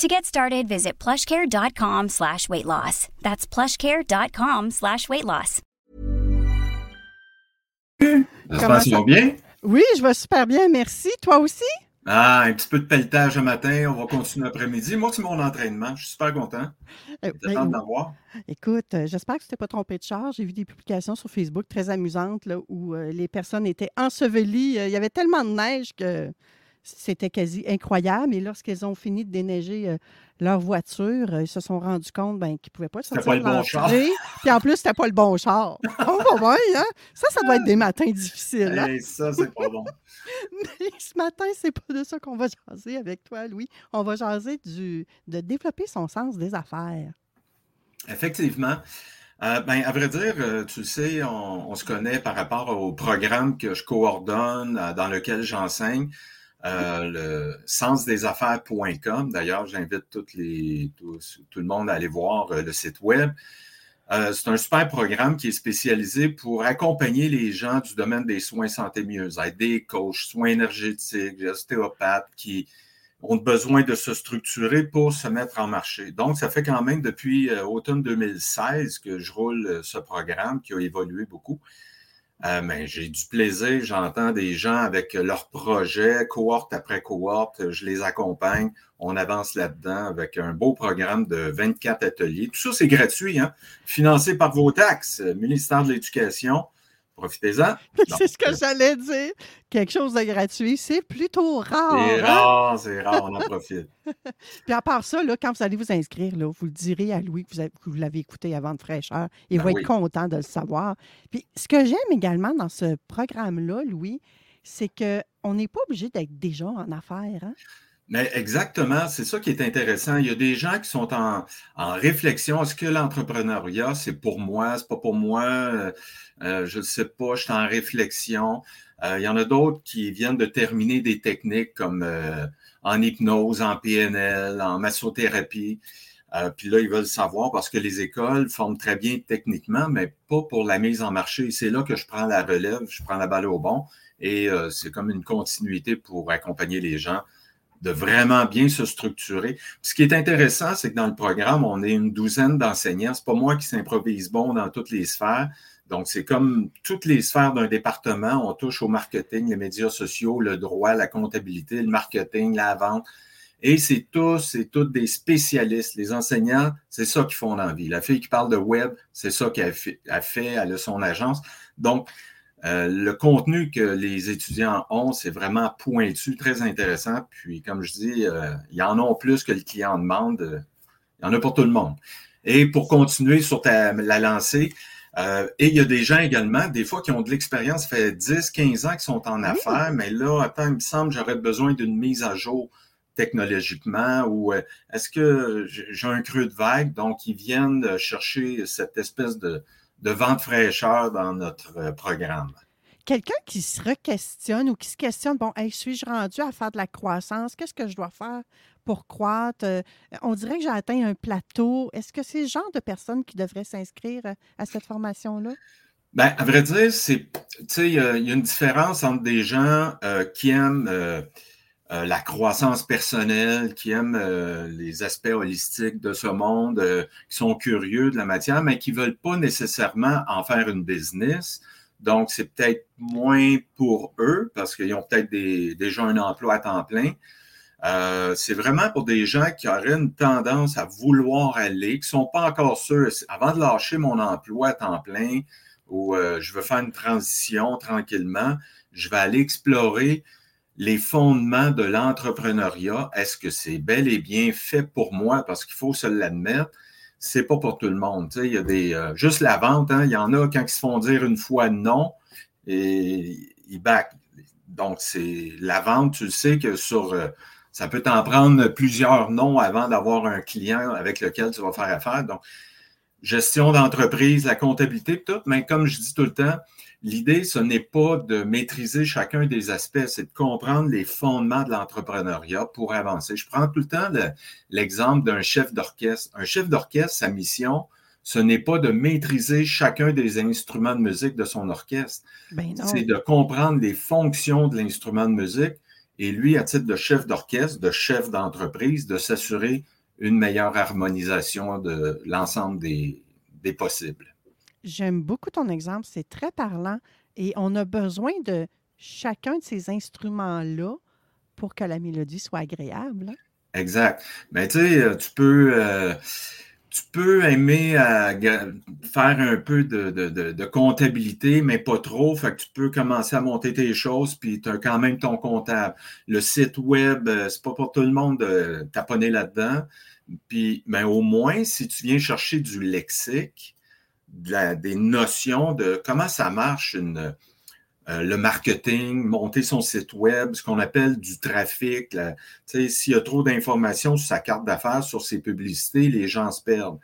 To get started, visit plushcare.com slash weight loss. That's plushcare.com slash weight loss. J'espère que tu vas bien? Oui, je vais super bien, merci. Toi aussi? Ah, un petit peu de pelletage le matin, on va continuer l'après-midi. Moi, c'est mon entraînement. Je suis super content. Euh, J'attends ben, d'avoir. Écoute, euh, j'espère que tu t'es pas trompé de charge. J'ai vu des publications sur Facebook très amusantes là, où euh, les personnes étaient ensevelies. Euh, Il y avait tellement de neige que c'était quasi incroyable. Et lorsqu'elles ont fini de déneiger euh, leur voiture, euh, ils se sont rendus compte ben, qu'ils ne pouvaient pas sortir pas le bon l'entrée. Puis en plus, c'était pas le bon char. Oh, pas vrai, hein? Ça, ça doit être des matins difficiles. hein? Hey, ça, c'est pas bon. Mais ce matin, c'est pas de ça qu'on va jaser avec toi, Louis. On va jaser du, de développer son sens des affaires. Effectivement. Euh, ben, à vrai dire, euh, tu le sais, on, on se connaît par rapport au programme que je coordonne, euh, dans lequel j'enseigne, euh, le sensdesaffaires.com. D'ailleurs, j'invite tout le monde à aller voir euh, le site web. Euh, c'est un super programme qui est spécialisé pour accompagner les gens du domaine des soins santé mieux-être, des coachs, soins énergétiques, ostéopathes qui ont besoin de se structurer pour se mettre en marché. Donc, ça fait quand même depuis automne 2016 que je roule ce programme qui a évolué beaucoup. Euh, mais j'ai du plaisir, j'entends des gens avec leurs projets, cohorte après cohorte, je les accompagne, on avance là-dedans avec un beau programme de 24 ateliers. Tout ça, c'est gratuit, hein? financé par vos taxes, ministère de l'Éducation. Profitez-en. C'est ce que j'allais dire. Quelque chose de gratuit, c'est plutôt rare. C'est hein? rare, c'est rare, on en profite. Puis à part ça, là, quand vous allez vous inscrire, là, vous le direz à Louis que vous, avez- que vous l'avez écouté avant de fraîcheur. Il Ben va oui. être content de le savoir. Puis ce que j'aime également dans ce programme-là, Louis, c'est qu'on n'est pas obligé d'être déjà en affaires. hein? Mais exactement, c'est ça qui est intéressant. Il y a des gens qui sont en, en réflexion. Est-ce que l'entrepreneuriat, c'est pour moi, c'est pas pour moi? Euh, euh, je ne sais pas, je suis en réflexion. Euh, il y en a d'autres qui viennent de terminer des techniques comme euh, en hypnose, en PNL, en massothérapie. Euh, puis là, ils veulent savoir parce que les écoles forment très bien techniquement, mais pas pour la mise en marché. C'est là que je prends la relève, je prends la balle au bon et euh, c'est comme une continuité pour accompagner les gens de vraiment bien se structurer. Ce qui est intéressant, c'est que dans le programme, on est une douzaine d'enseignants. C'est pas moi qui s'improvise bon dans toutes les sphères. Donc, c'est comme toutes les sphères d'un département. On touche au marketing, les médias sociaux, le droit, la comptabilité, le marketing, la vente. Et c'est tous, c'est toutes des spécialistes. Les enseignants, c'est ça qu'ils font dans la. La fille qui parle de web, c'est ça qu'elle fait, elle fait, elle a son agence. Donc, euh, le contenu que les étudiants ont, c'est vraiment pointu, très intéressant. Puis, comme je dis, euh, il y en a plus que le client demande. Il y en a pour tout le monde. Et pour continuer sur ta- la lancée, euh, et il y a des gens également, des fois, qui ont de l'expérience, ça fait 10, 15 ans qu'ils sont en affaires, mais là, attends, il me semble j'aurais besoin d'une mise à jour technologiquement ou euh, est-ce que j'ai j'ai un creux de vague? Donc, ils viennent euh, chercher cette espèce de, de vent de fraîcheur dans notre euh, programme. Quelqu'un qui se re-questionne ou qui se questionne, bon, hey, suis-je rendu à faire de la croissance? Qu'est-ce que je dois faire pour croître? Euh, on dirait que j'ai atteint un plateau. Est-ce que c'est le genre de personnes qui devraient s'inscrire euh, à cette formation-là? Ben, à vrai dire, c'est, il y, a il y a une différence entre des gens euh, qui aiment euh, euh, la croissance personnelle, qui aiment euh, les aspects holistiques de ce monde, euh, qui sont curieux de la matière, mais qui veulent pas nécessairement en faire une business. Donc, c'est peut-être moins pour eux parce qu'ils ont peut-être déjà un emploi à temps plein. C'est vraiment pour des gens qui auraient une tendance à vouloir aller, qui sont pas encore sûrs. Avant de lâcher mon emploi à temps plein ou je veux faire une transition tranquillement, je vais aller explorer les fondements de l'entrepreneuriat. Est-ce que c'est bel et bien fait pour moi? Parce qu'il faut se l'admettre. C'est pas pour tout le monde. Tu il y a des. Euh, juste la vente, hein, il y en a quand ils se font dire une fois non et ils back. Donc, c'est la vente, tu le sais que sur ça peut t'en prendre plusieurs noms avant d'avoir un client avec lequel tu vas faire affaire. Donc, gestion d'entreprise, la comptabilité, tout. Mais comme je dis tout le temps, l'idée, ce n'est pas de maîtriser chacun des aspects, c'est de comprendre les fondements de l'entrepreneuriat pour avancer. Je prends tout le temps l'exemple d'un chef d'orchestre. Un chef d'orchestre, sa mission, ce n'est pas de maîtriser chacun des instruments de musique de son orchestre. Ben c'est de comprendre les fonctions de l'instrument de musique et lui, à titre de chef d'orchestre, de chef d'entreprise, de s'assurer une meilleure harmonisation de l'ensemble des, possibles. J'aime beaucoup ton exemple, c'est très parlant et on a besoin de chacun de ces instruments-là pour que la mélodie soit agréable. Hein? Exact. Mais tu sais, tu peux... Euh, tu peux aimer faire un peu de, comptabilité, mais pas trop. Fait que tu peux commencer à monter tes choses, puis tu as quand même ton comptable. Le site web, euh, c'est pas pour tout le monde de taponner là-dedans. Puis, mais au moins, si tu viens chercher du lexique, des notions de comment ça marche euh, le marketing, monter son site web, ce qu'on appelle du trafic. S'il y a trop d'informations sur sa carte d'affaires, sur ses publicités, les gens se perdent.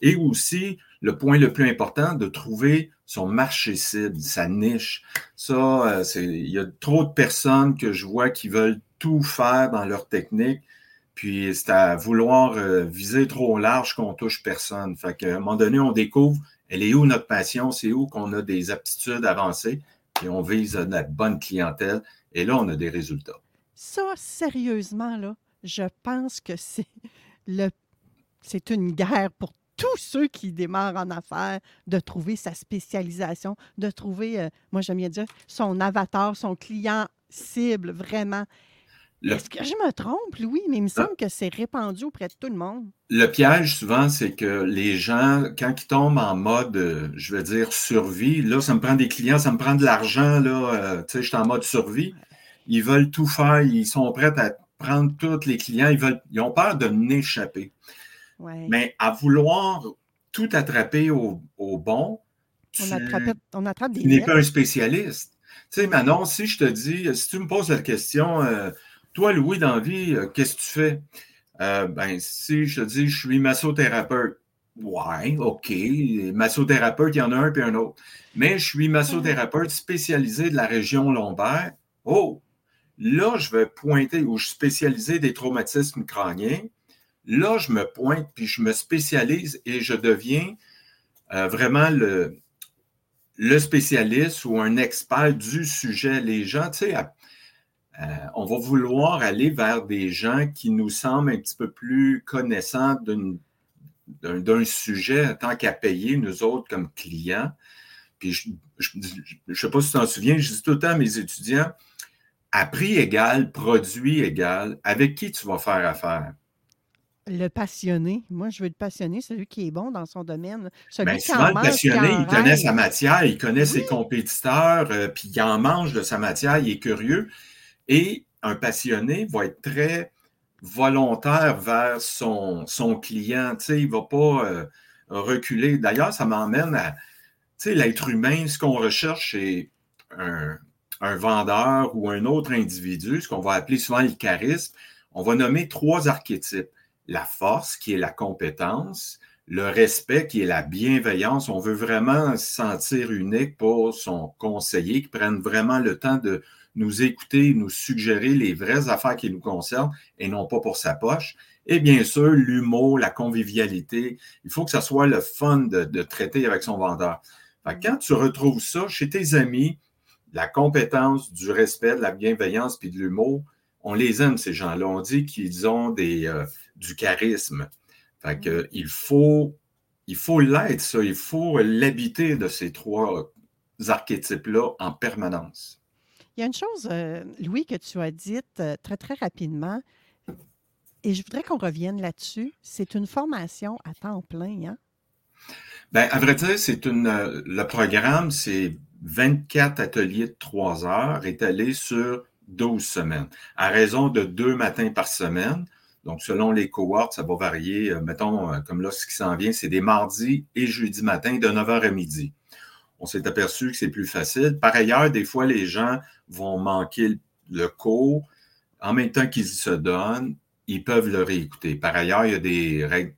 Et aussi, le point le plus important, de trouver son marché cible, sa niche. Ça, euh, il y a trop de personnes que je vois qui veulent tout faire dans leur technique, puis c'est à vouloir euh, viser trop large qu'on touche personne. Fait qu'à un moment donné, on découvre, elle est où notre passion, c'est où qu'on a des aptitudes avancées, et on vise la bonne clientèle. Et là, on a des résultats. Ça, sérieusement, là, je pense que c'est le c'est une guerre pour tous ceux qui démarrent en affaires de trouver sa spécialisation, de trouver, euh, moi j'aime bien dire, son avatar, son client cible, vraiment. Est-ce que je me trompe, Louis? Mais il me ah. semble que c'est répandu auprès de tout le monde. Le piège, souvent, c'est que les gens, quand ils tombent en mode, euh, je veux dire, survie, là, ça me prend des clients, ça me prend de l'argent, là, euh, tu sais, je suis en mode survie. Ils veulent tout faire, ils sont prêts à prendre tous les clients, ils, veulent, ils ont peur de n'échapper. Mais à vouloir tout attraper au, bon, on, attrape, des Tu n'es pas un spécialiste. Tu sais, Manon, si je te dis, si tu me poses la question, euh, toi, Louis, dans vie, euh, qu'est-ce que tu fais? Euh, ben, si je te dis, je suis massothérapeute, ouais, OK. Massothérapeute, il y en a un puis un autre. Mais je suis massothérapeute spécialisé de la région lombaire. Oh, là, je vais pointer, où je suis spécialisé des traumatismes crâniens. Là, je me pointe, puis je me spécialise et je deviens euh, vraiment le spécialiste ou un expert du sujet. Les gens, tu sais, euh, on va vouloir aller vers des gens qui nous semblent un petit peu plus connaissants d'un sujet tant qu'à payer, nous autres, comme clients. Puis je ne sais pas si tu t'en souviens, je dis tout le temps à mes étudiants, à prix égal, produit égal, avec qui tu vas faire affaire? Le passionné. Moi, je veux le passionné, celui qui est bon dans son domaine. Celui ben, souvent, le passionné, il connaît sa matière, il connaît ses compétiteurs, euh, puis il en mange de sa matière, il est curieux. Et un passionné va être très volontaire vers son, son client. Il ne va pas euh, reculer. D'ailleurs, ça m'emmène à tu l'être humain, ce qu'on recherche, c'est un, vendeur ou un autre individu, ce qu'on va appeler souvent le charisme. On va nommer trois archétypes. La force, qui est la compétence, le respect, qui est la bienveillance. On veut vraiment se sentir unique pour son conseiller, qui prenne vraiment le temps de nous écouter, nous suggérer les vraies affaires qui nous concernent et non pas pour sa poche. Et bien sûr, l'humour, la convivialité. Il faut que ça soit le fun de, traiter avec son vendeur. quand tu retrouves ça chez tes amis, la compétence, du respect, de la bienveillance puis de l'humour, on les aime, ces gens-là. On dit qu'ils ont euh, du charisme. Fait que, il faut il faut l'être, ça. Il faut l'habiter de ces trois archétypes-là en permanence. Il y a une chose, euh, Louis, que tu as dite euh, très, très rapidement. Et je voudrais qu'on revienne là-dessus. C'est une formation à temps plein, hein? Bien, à vrai dire, c'est une. Euh, le programme, c'est 24 ateliers de 3 heures étalés sur 12 semaines, à raison de deux matins par semaine. Donc, selon les cohortes, ça va varier. Euh, mettons, euh, comme là, ce qui s'en vient, c'est des mardis et jeudi matin de 9h à midi. On s'est aperçu que c'est plus facile. Par ailleurs, des fois, les gens vont manquer le cours en même temps qu'ils se donnent, ils peuvent le réécouter. Par ailleurs, il y a des règles.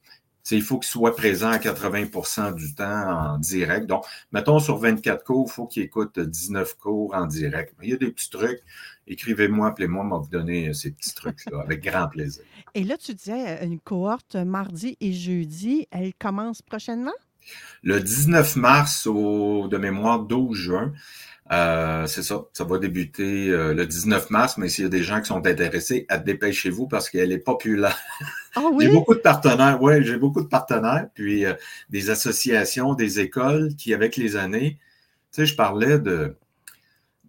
il faut qu'ils soient présents à 80% du temps en direct. Donc, mettons sur 24 cours, il faut qu'ils écoutent 19 cours en direct. Il y a des petits trucs. Écrivez-moi, appelez-moi, on va vous donner ces petits trucs-là avec grand plaisir. Et là, tu disais une cohorte mardi et jeudi, elle commence prochainement? Le 19 mars au, de mémoire, 12 juin. Euh, c'est ça, ça va débuter euh, le 19 mars, mais s'il y a des gens qui sont intéressés, dépêchez-vous parce qu'elle est populaire. Ah oui? j'ai beaucoup de partenaires, oui, j'ai beaucoup de partenaires, puis euh, des associations, des écoles qui, avec les années, tu sais, je parlais de,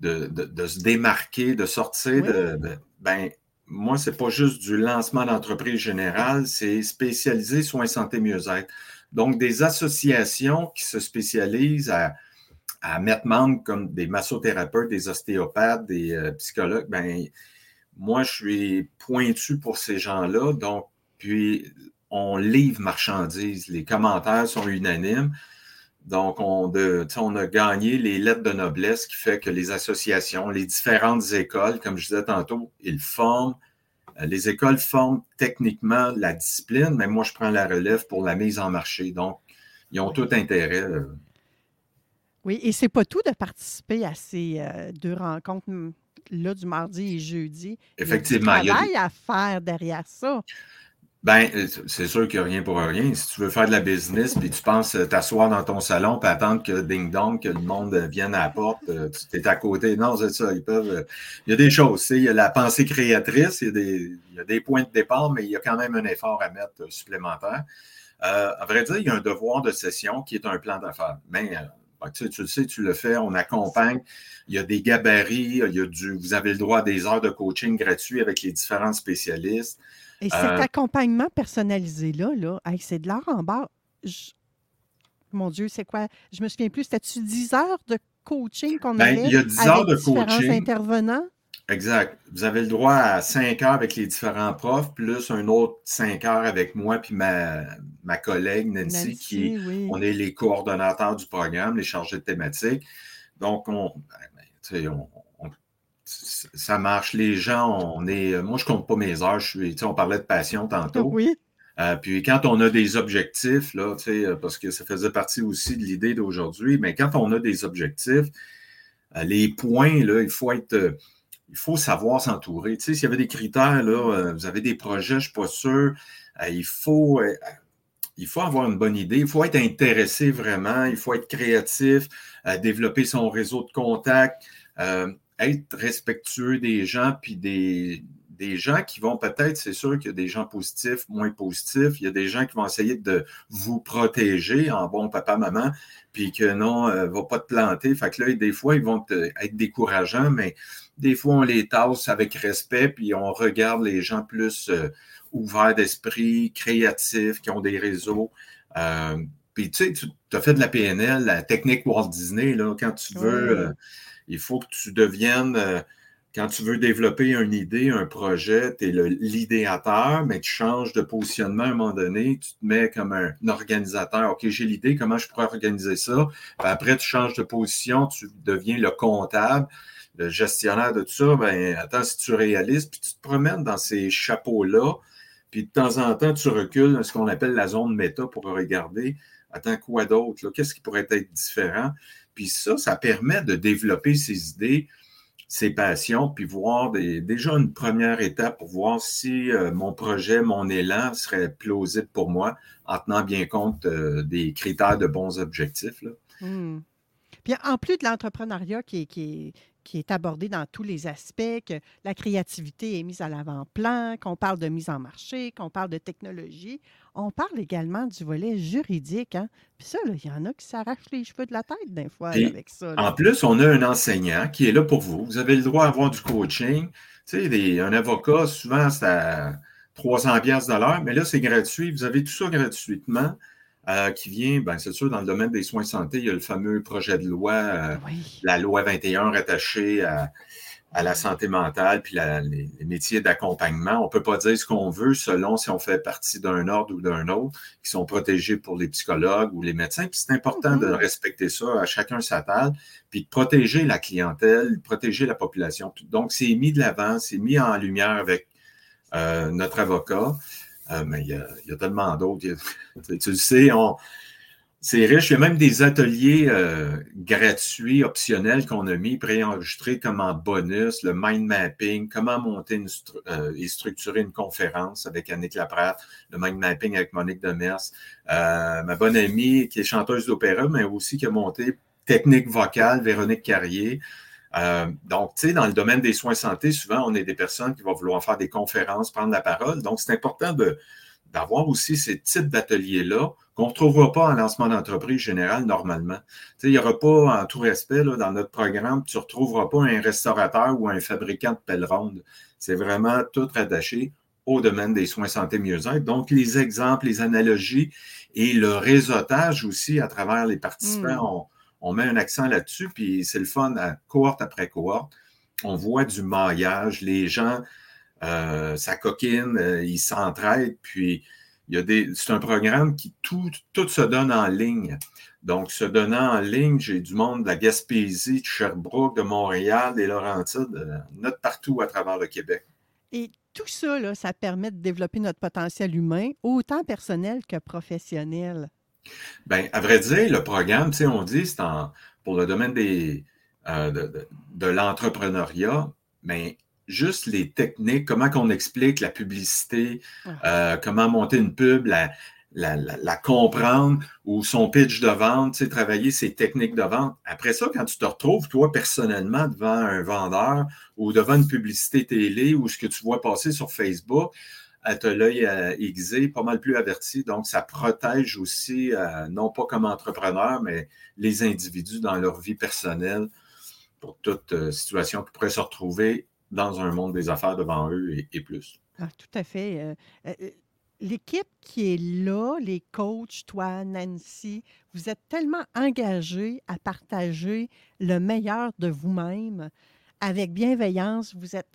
de, de, se démarquer, de sortir de, de, Ben, moi, c'est pas juste du lancement d'entreprise générale, c'est spécialisé soins santé mieux-être. Donc, des associations qui se spécialisent à, mettre membre comme des massothérapeutes, des ostéopathes, des euh, psychologues, ben moi, je suis pointu pour ces gens-là. Donc, puis, on livre marchandises. Les commentaires sont unanimes. Donc, on, de, on a gagné les lettres de noblesse qui fait que les associations, les différentes écoles, comme je disais tantôt, ils forment euh, les écoles forment techniquement la discipline, mais moi, je prends la relève pour la mise en marché. Donc, ils ont tout intérêt. Euh. Oui, et c'est pas tout de participer à ces euh, deux rencontres là du mardi et jeudi. Effectivement. Il y a du travail à faire derrière ça. Ben, euh, c'est sûr qu'il n'y a rien pour rien. Si tu veux faire de la business, puis tu penses euh, t'asseoir dans ton salon, puis attendre que ding-dong, que le monde vienne à la porte, euh, tu es à côté. Non, c'est ça. Ils peuvent. Il y a des choses. Il y a la pensée créatrice, il y, a des, il y a des points de départ, mais il y a quand même un effort à mettre supplémentaire. à vrai dire, il y a un devoir de session qui est un plan d'affaires. Mais ben, tu, tu, le sais, tu le fais, on accompagne. Il y a des gabarits, il y a du, vous avez le droit à des heures de coaching gratuits avec les différents spécialistes. Et cet euh, accompagnement personnalisé-là, là, c'est de l'art en bas. Mon Dieu, c'est quoi? Je me souviens plus. C'était-tu 10 heures de coaching qu'on ben, avait? Il y a 10 heures de coaching. intervenants? Exact. Vous avez le droit à 5 heures avec les différents profs, plus un autre 5 heures avec moi puis ma, ma collègue Nancy, qui on est les coordonnateurs du programme, les chargés de thématiques. Donc, on, ben, on, ça marche. Les gens, on est. Moi, je compte pas mes heures. Je suis, on parlait de passion tantôt. Oui. Euh, puis quand on a des objectifs, là, parce que ça faisait partie aussi de l'idée d'aujourd'hui, mais quand on a des objectifs, euh, les points, là, il faut être. il faut savoir s'entourer. Tu sais, s'il y avait des critères, là, euh, vous avez des projets, je ne suis pas sûr. il faut. il faut avoir une bonne idée, il faut être intéressé vraiment, il faut être créatif, développer son réseau de contacts, être respectueux des gens, puis des, des gens qui vont peut-être, c'est sûr qu'il y a des gens positifs, moins positifs, il y a des gens qui vont essayer de vous protéger en bon papa, maman, puis que non, ne euh, va pas te planter. Fait que là, des fois, ils vont être décourageants, mais des fois, on les tasse avec respect, puis on regarde les gens plus euh, ouverts d'esprit, créatifs, qui ont des réseaux. Euh, puis tu sais, tu as fait de la PNL, la technique Walt Disney, là, quand tu veux il faut que tu deviennes, euh, quand tu veux développer une idée, un projet, tu es l'idéateur, mais tu changes de positionnement à un moment donné, tu te mets comme un, organisateur. OK, j'ai l'idée, comment je pourrais organiser ça? après, tu changes de position, tu deviens le comptable, le gestionnaire de tout ça. Ben, attends, si tu réalises, puis tu te promènes dans ces chapeaux-là, puis de temps en temps, tu recules dans ce qu'on appelle la zone méta pour regarder, attends, quoi d'autre? Qu'est-ce qui pourrait être différent? Puis ça, ça permet de développer ses idées, ses passions, puis voir déjà une première étape pour voir si euh, mon projet, mon élan serait plausible pour moi en tenant bien compte euh, des critères de bons objectifs. Hmm. Puis en plus de l'entrepreneuriat qui, qui, qui est abordé dans tous les aspects, que la créativité est mise à l'avant-plan, qu'on parle de mise en marché, qu'on parle de technologie. On parle également du volet juridique. Hein? Puis ça, il y en a qui s'arrachent les cheveux de la tête des fois avec ça. En plus, on a un enseignant qui est là pour vous. Vous avez le droit d'avoir du coaching. Tu sais, un avocat, souvent, ça 300 pièces de l'heure, mais là, c'est gratuit. Vous avez tout ça gratuitement. Euh, qui vient, ben, c'est sûr, dans le domaine des soins de santé, il y a le fameux projet de loi, euh, la loi 21 rattachée à, à la santé mentale puis les, métiers d'accompagnement. On ne peut pas dire ce qu'on veut selon si on fait partie d'un ordre ou d'un autre, qui sont protégés pour les psychologues ou les médecins. Puis c'est important de mm-hmm. respecter ça à chacun sa table, puis de protéger la clientèle, protéger la population. Donc, c'est mis de l'avant, c'est mis en lumière avec euh, notre avocat. Euh, mais il y, a, tellement d'autres. Tu le sais, on, c'est riche. Il y a même des ateliers euh, gratuits, optionnels qu'on a mis, préenregistrés comme en bonus, le mind mapping, comment monter euh, et structurer une conférence avec Annick Laprade, le mind mapping avec Monique Demers, ma bonne amie qui est chanteuse d'opéra, mais aussi qui a monté technique vocale, Véronique Carrier. Donc, tu sais, dans le domaine des soins santé, souvent, on est des personnes qui vont vouloir faire des conférences, prendre la parole. Donc, c'est important de, d'avoir aussi ces types d'ateliers-là qu'on ne retrouvera pas en lancement d'entreprise général normalement. il n'y aura pas, en tout respect, là, dans notre programme, tu ne retrouveras pas un restaurateur ou un fabricant de pelle ronde. C'est vraiment tout rattaché au domaine des soins santé mieux-être. Donc, les exemples, les analogies et le réseautage aussi à travers les participants, on, met un accent là-dessus, puis c'est le fun à cohorte après cohorte. On voit du maillage, les gens euh, ça coquine, euh, ils s'entraident, puis il y a des. C'est un programme qui tout, tout se donne en ligne. Donc, se donnant en ligne, j'ai du monde de la Gaspésie, de Sherbrooke, de Montréal, des Laurentides, euh, notre partout à travers le Québec. Et tout ça, ça permet de développer notre potentiel humain, autant personnel que professionnel. Bien, à vrai dire, le programme, on dit, c'est pour le domaine des, de, de l'entrepreneuriat, mais juste les techniques, comment qu'on explique la publicité, euh, comment monter une pub, la, la, comprendre ou son pitch de vente, travailler ses techniques de vente. Après ça, quand tu te retrouves, toi, personnellement, devant un vendeur ou devant une publicité télé ou ce que tu vois passer sur Facebook, as l'œil aiguisé, pas mal plus averti. Donc, ça protège aussi, euh, non pas comme entrepreneur, mais les individus dans leur vie personnelle pour toute euh, situation qui pourrait se retrouver dans un monde des affaires devant eux et, plus. Ah, tout à fait. Euh, euh, l'équipe qui est là, les coachs, toi, Nancy, vous êtes tellement engagés à partager le meilleur de vous-même avec bienveillance. Vous êtes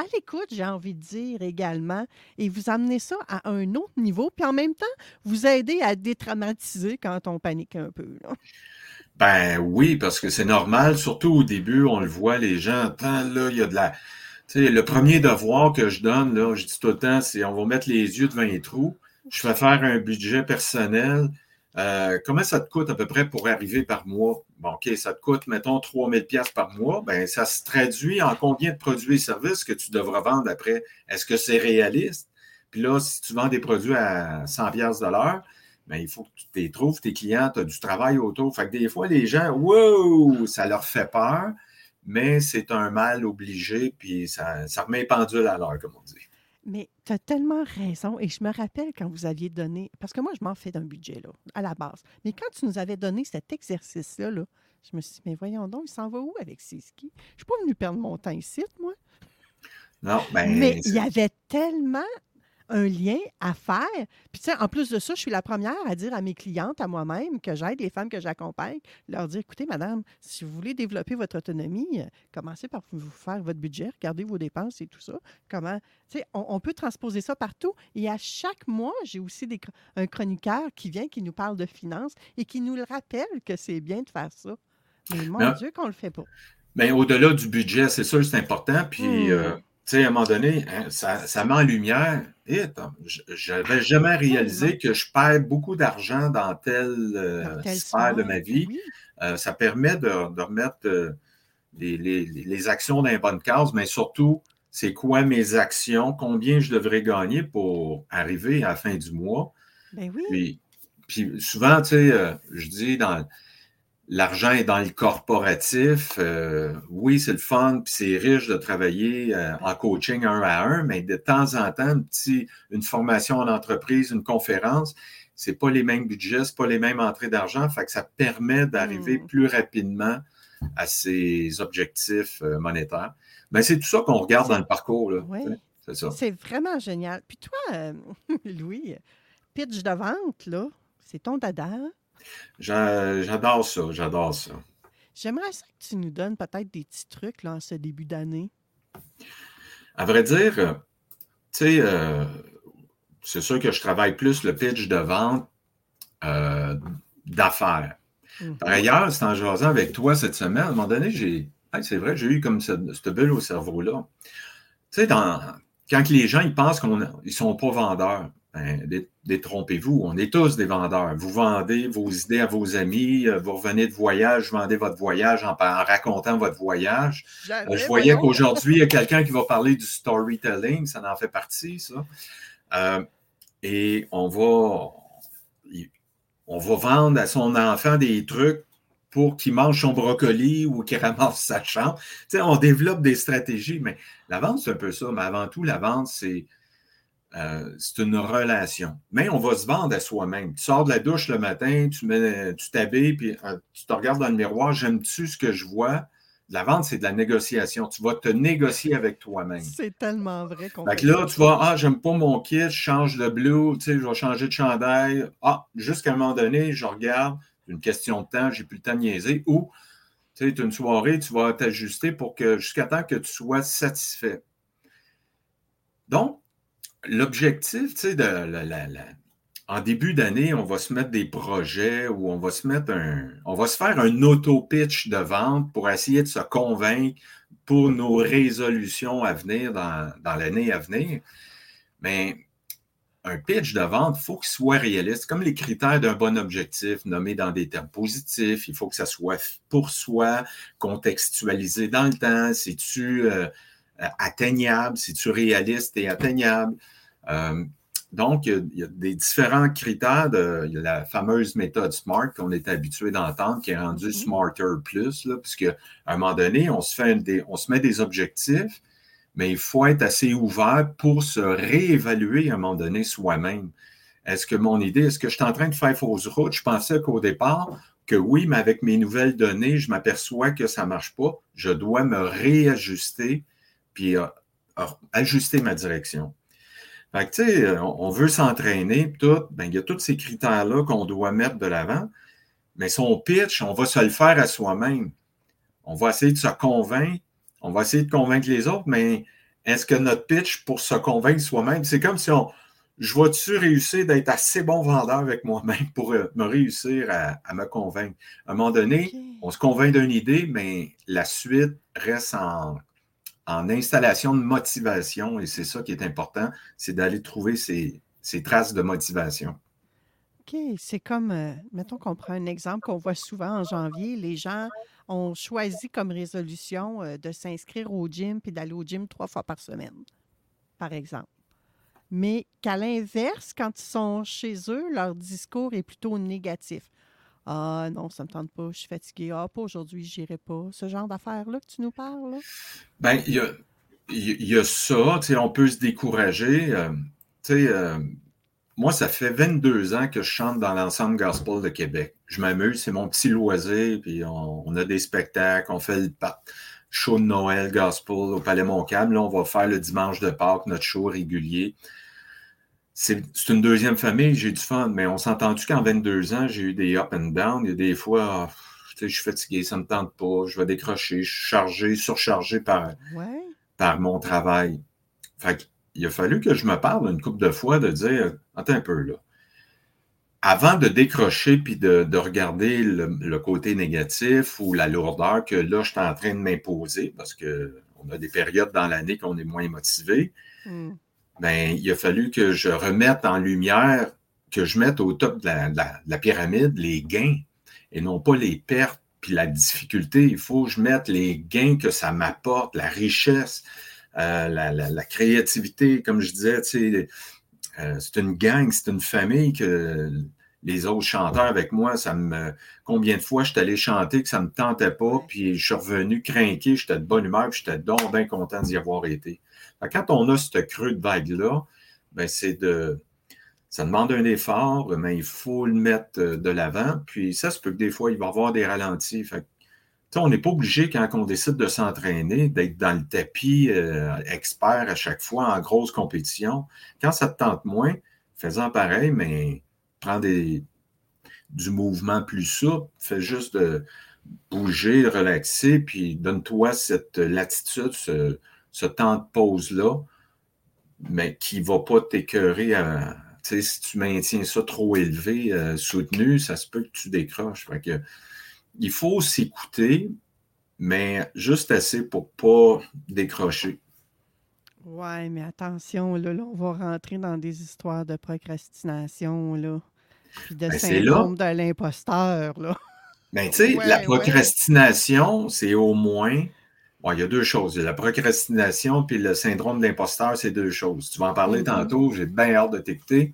à l'écoute, j'ai envie de dire également, et vous amenez ça à un autre niveau, puis en même temps, vous aidez à détraumatiser quand on panique un peu. Ben oui, parce que c'est normal, surtout au début, on le voit, les gens, attends, là, il y a de la. Tu sais, le premier devoir que je donne, là, je dis tout le temps, c'est on va mettre les yeux devant les trous. Je vais faire un budget personnel. Euh, comment ça te coûte à peu près pour arriver par mois? Bon, OK, ça te coûte, mettons, 3000 pièces par mois. Ben, ça se traduit en combien de produits et services que tu devras vendre après? Est-ce que c'est réaliste? Puis là, si tu vends des produits à 100 pièces de l'heure, ben, il faut que tu les trouves, tes clients, tu du travail autour. Fait que des fois, les gens, wow, ça leur fait peur, mais c'est un mal obligé, puis ça, ça remet pendule à l'heure, comme on dit. Mais tu as tellement raison. Et je me rappelle quand vous aviez donné, parce que moi, je m'en fais d'un budget, là, à la base. Mais quand tu nous avais donné cet exercice-là, là, je me suis dit, mais voyons donc, il s'en va où avec ses skis? Je ne suis pas venu perdre mon temps ici, moi. Non, ben, Mais il y avait tellement un lien à faire. Puis, tu sais, en plus de ça, je suis la première à dire à mes clientes, à moi-même, que j'aide les femmes que j'accompagne, leur dire écoutez, madame, si vous voulez développer votre autonomie, euh, commencez par vous faire votre budget, regardez vos dépenses et tout ça. Comment, tu sais, on, peut transposer ça partout. Et à chaque mois, j'ai aussi des, un chroniqueur qui vient, qui nous parle de finances et qui nous le rappelle que c'est bien de faire ça. Mais mon Dieu, qu'on le fait pas. Bien, au-delà du budget, c'est sûr, c'est important. Puis, euh, mmh. tu sais, à un moment donné, hein, ça, ça met en lumière je n'avais jamais réalisé que je perds beaucoup d'argent dans telle euh, sphère de ma vie. Euh, ça permet de, remettre euh, les, actions dans les bonnes cases, mais surtout, c'est quoi mes actions, combien je devrais gagner pour arriver à la fin du mois. Ben oui. puis souvent, tu sais, je dis dans l'argent est dans le corporatif. Euh, oui, c'est le fun, puis c'est riche de travailler euh, en coaching un à un, mais de temps en temps, un petit, une formation en entreprise, une conférence, c'est pas les mêmes budgets, c'est pas les mêmes entrées d'argent, fait que ça permet d'arriver hmm. plus rapidement à ses objectifs euh, monétaires. Mais ben, c'est tout ça qu'on regarde dans le parcours. Là, oui. C'est ça. C'est vraiment génial. Puis toi, Louis, pitch de vente, là, c'est ton dada. J'adore ça, j'adore ça. J'aimerais ça que tu nous donnes peut-être des petits trucs là, en ce début d'année. À vrai dire, euh, tu sais, euh, c'est sûr que je travaille plus le pitch de vente euh, d'affaires. Mhm. Par ailleurs, c'est en jasant avec toi cette semaine, à un moment donné, j'ai. hey, c'est vrai, j'ai eu comme ce- cette bulle au cerveau-là. Tu sais, dans- quand les gens ils pensent qu'ils ne sont pas vendeurs, ben, dé- détrompez-vous, on est tous des vendeurs. Vous vendez vos idées à vos amis, euh, vous revenez de voyage, vous vendez votre voyage en, racontant votre voyage. Euh, je voyais qu'aujourd'hui, il y a quelqu'un qui va parler du storytelling, ça en fait partie, ça. Euh, et on va, on va vendre à son enfant des trucs pour qu'il mange son brocoli ou qu'il ramasse sa chambre. Tu sais, on développe des stratégies, mais la vente, c'est un peu ça. Mais avant tout, la vente, c'est euh, c'est une relation. Mais on va se vendre à soi-même. Tu sors de la douche le matin, tu mets, tu t'habilles, puis euh, tu te regardes dans le miroir, j'aime-tu ce que je vois? La vente, c'est de la négociation. Tu vas te négocier avec toi-même. C'est tellement vrai qu'on Fait que là, tu vas, ah, j'aime pas mon kit, je change de blue, tu sais, je vais changer de chandail. Ah, jusqu'à un moment donné, je regarde, c'est une question de temps, j'ai plus le temps de niaiser. Ou, tu sais, tu as une soirée, tu vas t'ajuster pour que, jusqu'à temps que tu sois satisfait. Donc, l'objectif, tu sais, de la- en début d'année, on va se mettre des projets ou on va se mettre un, on va se faire un auto-pitch de vente pour essayer de se convaincre pour nos résolutions à venir dans, l'année à venir. Mais un pitch de vente, il faut qu'il soit réaliste, comme les critères d'un bon objectif nommés dans des termes positifs. Il faut que ça soit pour soi, contextualisé dans le temps. C'est-tu euh, atteignable? C'est-tu réaliste et atteignable? Euh, donc, il y a- des différents critères. De, il y a la fameuse méthode SMART qu'on est habitué d'entendre, qui est rendue Mhm. Smarter Plus, là, puisque à un moment donné, on se, fait des- on se met des objectifs, mais il faut être assez ouvert pour se réévaluer à un moment donné soi-même. Est-ce que mon idée, est-ce que je suis en train de faire fausse route? Je pensais qu'au départ, que oui, mais avec mes nouvelles données, je m'aperçois que ça ne marche pas. Je dois me réajuster puis euh, ajuster ma direction. Fait que, tu sais, euh, on veut s'entraîner, tout, ben, il y a tous ces critères-là qu'on doit mettre de l'avant, mais son pitch, on va se le faire à soi-même. On va essayer de se convaincre, on va essayer de convaincre les autres, mais est-ce que notre pitch pour se convaincre soi-même, c'est comme si on, je vais-tu réussir d'être assez bon vendeur avec moi-même pour euh, me réussir à, à me convaincre? À un moment donné, on se convainc d'une idée, mais la suite reste en, en installation de motivation, et c'est ça qui est important, c'est d'aller trouver ces, ces traces de motivation. OK, c'est comme, euh, mettons qu'on prend un exemple qu'on voit souvent en janvier, les gens ont choisi comme résolution euh, de s'inscrire au gym puis d'aller au gym trois fois par semaine, par exemple. Mais qu'à l'inverse, quand ils sont chez eux, leur discours est plutôt négatif. Ah non, ça ne me tente pas, je suis fatigué. Ah, pas aujourd'hui, j'irai pas. Ce genre d'affaires-là que tu nous parles, là? Ben, il y a, y ça, on peut se décourager. euh, euh, moi, ça fait 22 ans que je chante dans l'ensemble gospel de Québec. Je m'amuse, c'est mon petit loisir, puis on, a des spectacles, on fait le show de Noël gospel au Palais Montcalm. Là, on va faire le dimanche de Pâques, notre show régulier. C'est une deuxième famille, j'ai du fun, mais on s'est entendu qu'en 22 ans, j'ai eu des up and down? Il y a des fois, je suis fatigué, ça ne me tente pas, je vais décrocher, je suis chargé, surchargé par, Ouais. par mon travail. Fait qu'il a fallu que je me parle une couple de fois de dire Attends un peu là. Avant de décrocher puis de, de regarder le, le côté négatif ou la lourdeur que là, je suis en train de m'imposer parce qu'on a des périodes dans l'année qu'on est moins motivé, Hmm. Ben, il a fallu que je remette en lumière, que je mette au top de la, de la- de la pyramide les gains et non pas les pertes puis la difficulté. Il faut que je mette les gains que ça m'apporte, la richesse, euh, la, la- la créativité, comme je disais, tu sais, euh, c'est une gang, c'est une famille que les autres chanteurs avec moi, ça me. Combien de fois je suis allé chanter que ça ne me tentait pas, puis je suis revenu craqué, j'étais de bonne humeur, puis j'étais donc bien content d'y avoir été. Quand on a ce creux de vague-là, ben c'est de. Ça demande un effort, mais il faut le mettre euh, de l'avant. Puis ça se peut que des fois, il va y avoir des ralentis. On n'est pas obligé, quand on décide de s'entraîner, d'être dans le tapis euh, expert à chaque fois en grosse compétition. Quand ça te tente moins, fais-en pareil, mais prends des, du mouvement plus souple, fais juste de bouger, relaxer, puis donne-toi cette latitude, ce, temps de pause-là, mais qui ne va pas t'écœurer à. si tu maintiens ça trop élevé, euh, soutenu, ça se peut que tu décroches. que, il faut s'écouter, mais juste assez pour ne pas décrocher. Oui, mais attention, là, on va rentrer dans des histoires de procrastination, là, puis de ben, syndrome de l'imposteur, là. Ben, tu sais, la procrastination, c'est au moins. Bon, il y a deux choses. La procrastination puis le syndrome de l'imposteur, c'est deux choses. Tu vas en parler mm-hmm. tantôt, j'ai bien hâte de t'écouter.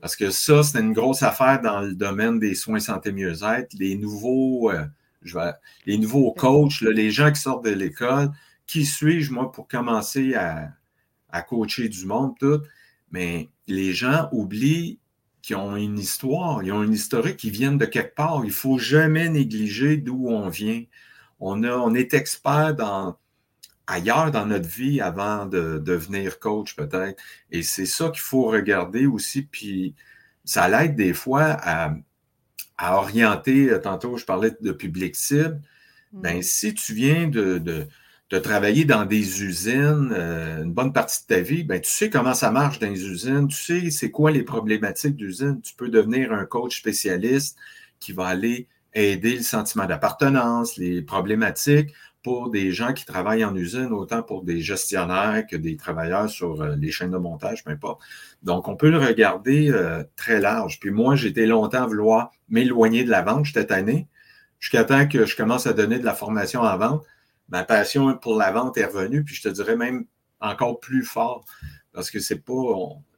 Parce que ça, c'est une grosse affaire dans le domaine des soins santé mieux-être. Les nouveaux, euh, je vais, les nouveaux coachs, les gens qui sortent de l'école, qui suis-je, moi, pour commencer à, à, coacher du monde, tout. Mais les gens oublient qui ont une histoire, ils ont une historique, qui viennent de quelque part. Il ne faut jamais négliger d'où on vient. On, a, on est expert dans, ailleurs dans notre vie avant de, devenir coach, peut-être. Et c'est ça qu'il faut regarder aussi. Puis ça l'aide des fois à, orienter. Tantôt, je parlais de public cible. Ben, si tu viens de de travailler dans des usines euh, une bonne partie de ta vie, ben, tu sais comment ça marche dans les usines, tu sais c'est quoi les problématiques d'usine. Tu peux devenir un coach spécialiste qui va aller aider le sentiment d'appartenance, les problématiques pour des gens qui travaillent en usine, autant pour des gestionnaires que des travailleurs sur euh, les chaînes de montage, peu importe. Donc, on peut le regarder euh, très large. Puis moi, j'étais longtemps à vouloir m'éloigner de la vente, j'étais tanné, jusqu'à temps que je commence à donner de la formation en vente ma passion pour la vente est revenue, puis je te dirais même encore plus fort. Parce que c'est pas.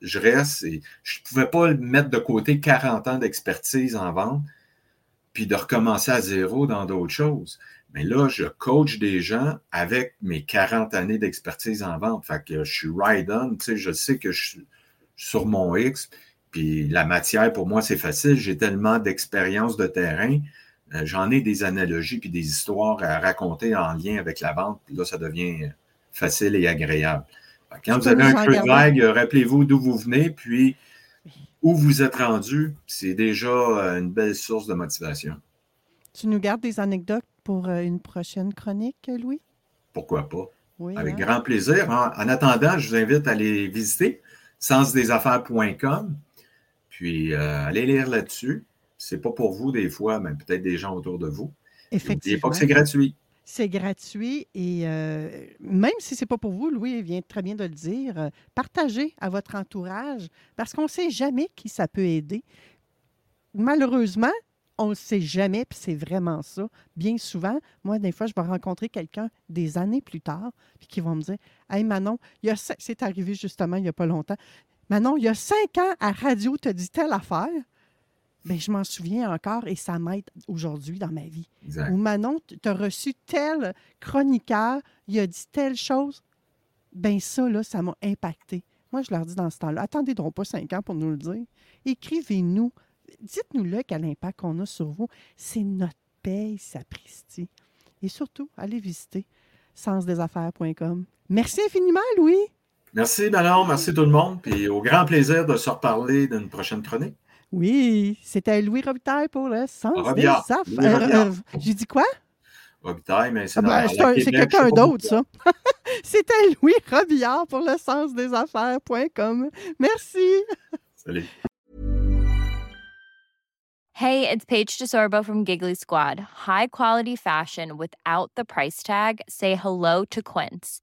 je reste et je pouvais pas mettre de côté 40 ans d'expertise en vente, puis de recommencer à zéro dans d'autres choses. Mais là, je coach des gens avec mes 40 années d'expertise en vente. Fait que je suis ride on, tu sais, je sais que je suis sur mon X, puis la matière, pour moi, c'est facile. J'ai tellement d'expérience de terrain euh, j'en ai des analogies puis des histoires à raconter en lien avec la vente. Puis là, ça devient facile et agréable. Quand vous avez un creux de vague, rappelez-vous d'où vous venez, puis où vous êtes rendu. C'est déjà euh, une belle source de motivation. Tu nous gardes des anecdotes pour euh, une prochaine chronique, Louis? Pourquoi pas? Avec hein? grand plaisir. En, attendant, je vous invite à aller visiter sensdesaffaires.com, puis allez lire là-dessus c'est pas pour vous des fois, mais peut-être des gens autour de vous. Effectivement. pas que c'est gratuit. C'est gratuit et euh, même si ce n'est pas pour vous, Louis vient très bien de le dire, euh, partagez à votre entourage parce qu'on ne sait jamais qui ça peut aider. Malheureusement, on ne sait jamais, puis c'est vraiment ça. Bien souvent, moi, des fois, je vais rencontrer quelqu'un des années plus tard, puis qui va me dire Hey Manon, c'est arrivé justement il n'y a pas longtemps. Manon, il y a cinq ans, à radio, tu as dit telle affaire. Bien, je m'en souviens encore et ça m'aide aujourd'hui dans ma vie. Ou Manon, tu as reçu tel chroniqueur, il a dit telle chose. Bien, ça, là, ça m'a impacté. Moi, je leur dis dans ce temps-là, attendez donc pas cinq ans pour nous le dire. Écrivez-nous. Dites-nous-le quel impact qu'on a sur vous. C'est notre paye, sapristi. Et surtout, allez visiter sensdesaffaires.com. Merci infiniment, Louis. Merci, Manon. Merci tout le monde. Puis au grand plaisir de se reparler d'une prochaine chronique. Oui, c'était Louis Robitaille pour le sens des affaires. Euh, j'ai dit quoi? Robitaille, mais c'est ah ben, C'est quelqu'un d'autre, ça. c'était Louis Robillard pour le sens des affaires.com. Merci. Salut. Hey, it's Paige DeSorbo from Giggly Squad. High quality fashion without the price tag. Say hello to Quince.